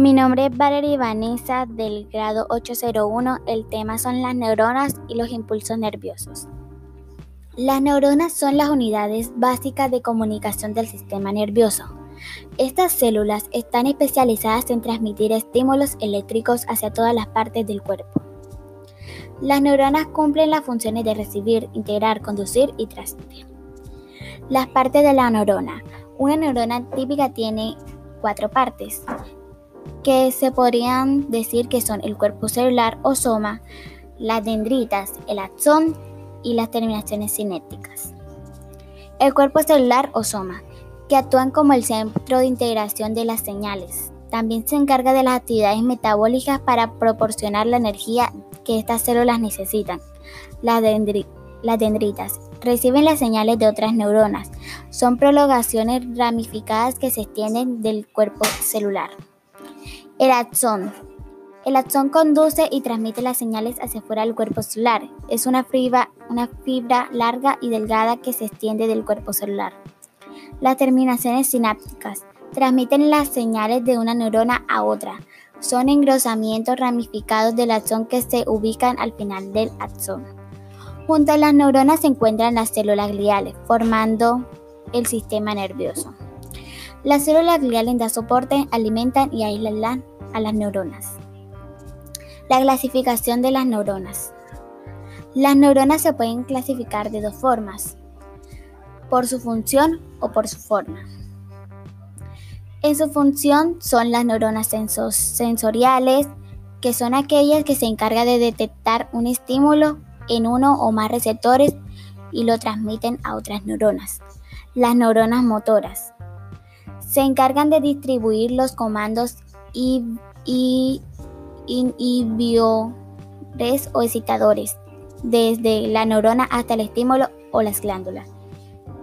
Mi nombre es Valeria Vanessa del grado 801. El tema son las neuronas y los impulsos nerviosos. Las neuronas son las unidades básicas de comunicación del sistema nervioso. Estas células están especializadas en transmitir estímulos eléctricos hacia todas las partes del cuerpo. Las neuronas cumplen las funciones de recibir, integrar, conducir y transmitir. Las partes de la neurona. Una neurona típica tiene cuatro partes que se podrían decir que son el cuerpo celular o soma, las dendritas, el axón y las terminaciones cinéticas. El cuerpo celular o soma, que actúan como el centro de integración de las señales. También se encarga de las actividades metabólicas para proporcionar la energía que estas células necesitan. Las, las dendritas reciben las señales de otras neuronas. Son prolongaciones ramificadas que se extienden del cuerpo celular. El axón. El axón conduce y transmite las señales hacia afuera del cuerpo celular. Es una fibra, una fibra larga y delgada que se extiende del cuerpo celular. Las terminaciones sinápticas transmiten las señales de una neurona a otra. Son engrosamientos ramificados del axón que se ubican al final del axón. Junto a las neuronas se encuentran las células gliales, formando el sistema nervioso. Las células gliales dan soporte, alimentan y aíslan a las neuronas. La clasificación de las neuronas. Las neuronas se pueden clasificar de dos formas, por su función o por su forma. En su función son las neuronas sensoriales, que son aquellas que se encargan de detectar un estímulo en uno o más receptores y lo transmiten a otras neuronas. Las neuronas motoras se encargan de distribuir los comandos y, y, o excitadores, desde la neurona hasta el estímulo o las glándulas.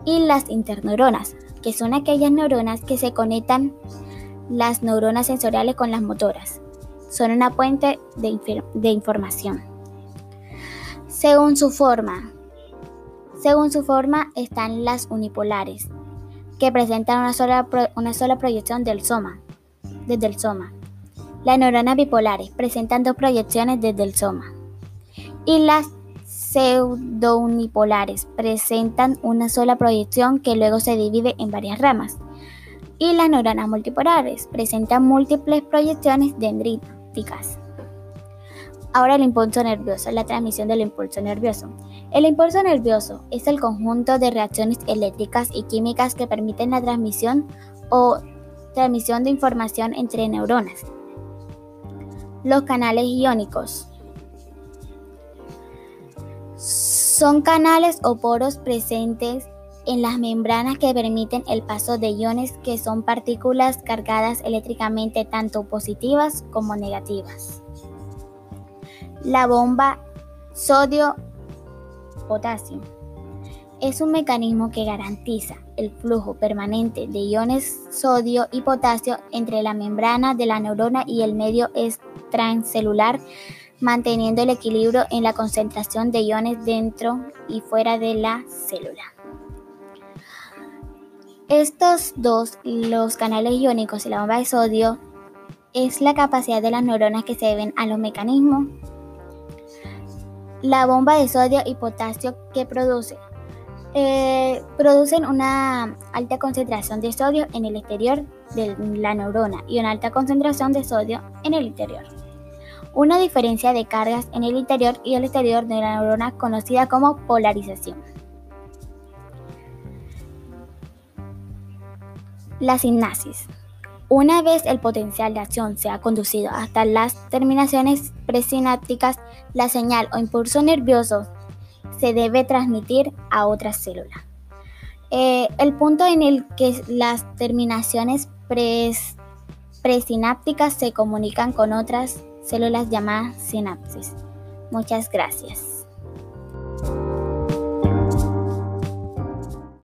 Y las interneuronas, que son aquellas neuronas que se conectan las neuronas sensoriales con las motoras. Son una puente de, de información. Según su forma, según su forma están las unipolares, que presentan una sola, una sola proyección del soma, desde el soma. Las neuronas bipolares presentan dos proyecciones desde el soma. Y las pseudounipolares presentan una sola proyección que luego se divide en varias ramas. Y las neuronas multipolares presentan múltiples proyecciones dendríticas. Ahora el impulso nervioso, la transmisión del impulso nervioso. El impulso nervioso es el conjunto de reacciones eléctricas y químicas que permiten la transmisión o transmisión de información entre neuronas. Los canales iónicos son canales o poros presentes en las membranas que permiten el paso de iones que son partículas cargadas eléctricamente tanto positivas como negativas. La bomba sodio-potasio es un mecanismo que garantiza el flujo permanente de iones sodio y potasio entre la membrana de la neurona y el medio extracelular, manteniendo el equilibrio en la concentración de iones dentro y fuera de la célula. Estos dos, los canales iónicos y la bomba de sodio, es la capacidad de las neuronas que se deben a los mecanismos. La bomba de sodio y potasio que produce eh, producen una alta concentración de sodio en el exterior de la neurona y una alta concentración de sodio en el interior. Una diferencia de cargas en el interior y el exterior de la neurona conocida como polarización. La sinapsis. Una vez el potencial de acción se ha conducido hasta las terminaciones presinápticas, la señal o impulso nervioso se debe transmitir a otra célula. Eh, el punto en el que las terminaciones presinápticas se comunican con otras células llamadas sinapsis. Muchas gracias.